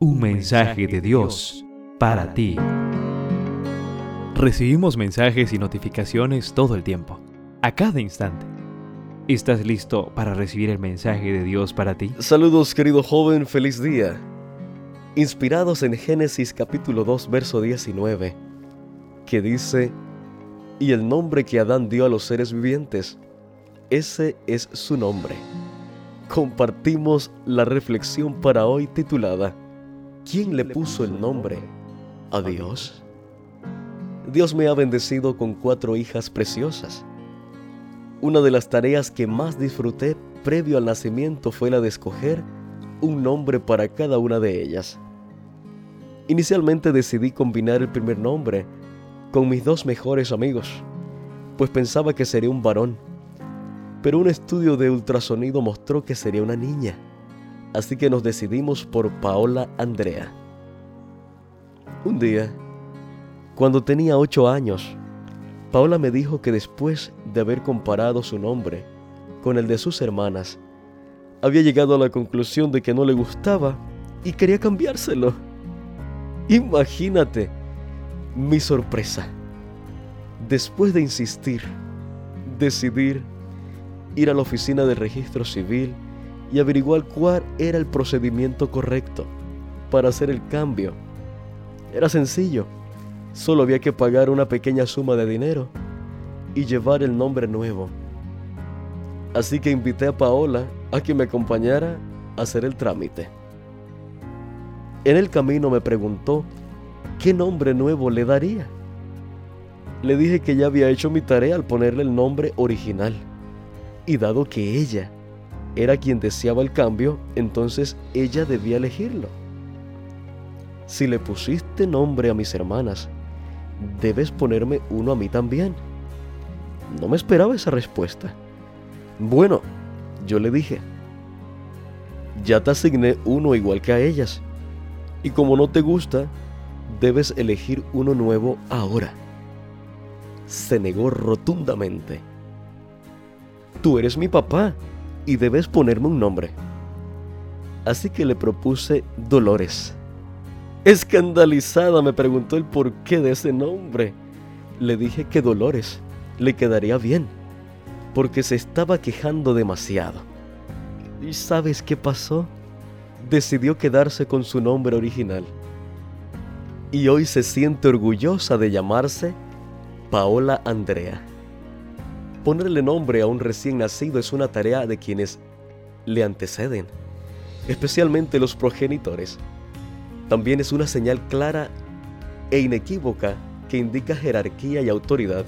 Un mensaje de Dios para ti. Recibimos mensajes y notificaciones todo el tiempo, a cada instante. ¿Estás listo para recibir el mensaje de Dios para ti? Saludos querido joven, feliz día. Inspirados en Génesis capítulo 2 verso 19, que dice, y el nombre que Adán dio a los seres vivientes, ese es su nombre. Compartimos la reflexión para hoy titulada, ¿quién le puso el nombre a Dios? Dios me ha bendecido con cuatro hijas preciosas. Una de las tareas que más disfruté previo al nacimiento fue la de escoger un nombre para cada una de ellas. Inicialmente decidí combinar el primer nombre con mis dos mejores amigos, pues pensaba que sería un varón, pero un estudio de ultrasonido mostró que sería una niña así que nos decidimos por Paola Andrea. Un día, cuando tenía ocho años, Paola me dijo que después de haber comparado su nombre con el de sus hermanas, había llegado a la conclusión de que no le gustaba y quería cambiárselo. Imagínate mi sorpresa. Después de insistir, decidir ir a la oficina de registro civil y averiguar cuál era el procedimiento correcto para hacer el cambio. Era sencillo, solo había que pagar una pequeña suma de dinero y llevar el nombre nuevo. Así que invité a Paola a que me acompañara a hacer el trámite. En el camino me preguntó qué nombre nuevo le daría. Le dije que ya había hecho mi tarea al ponerle el nombre original. Y dado que ella era quien deseaba el cambio, entonces ella debía elegirlo. Si le pusiste nombre a mis hermanas, debes ponerme uno a mí también. No me esperaba esa respuesta. Bueno, yo le dije, ya te asigné uno igual que a ellas. Y como no te gusta, debes elegir uno nuevo ahora. Se negó rotundamente. Tú eres mi papá, y debes ponerme un nombre. Así que le propuse Dolores. Escandalizada me preguntó el porqué de ese nombre. Le dije que Dolores le quedaría bien, porque se estaba quejando demasiado. ¿Y sabes qué pasó? Decidió quedarse con su nombre original. Y hoy se siente orgullosa de llamarse Paola Andrea. Ponerle nombre a un recién nacido es una tarea de quienes le anteceden, especialmente los progenitores. También es una señal clara e inequívoca que indica jerarquía y autoridad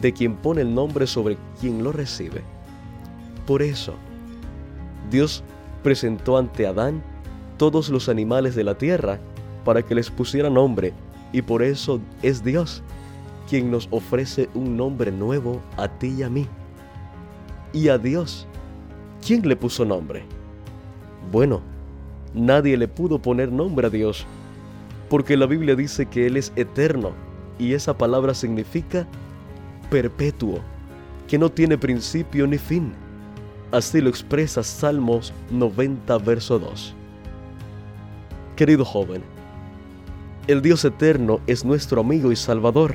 de quien pone el nombre sobre quien lo recibe. Por eso, Dios presentó ante Adán todos los animales de la tierra para que les pusiera nombre, y por eso es Dios quien nos ofrece un nombre nuevo a ti y a mí. Y a Dios, ¿quién le puso nombre? Bueno, nadie le pudo poner nombre a Dios, porque la Biblia dice que Él es eterno, y esa palabra significa perpetuo, que no tiene principio ni fin. Así lo expresa Salmos 90, verso 2. Querido joven, el Dios eterno es nuestro amigo y salvador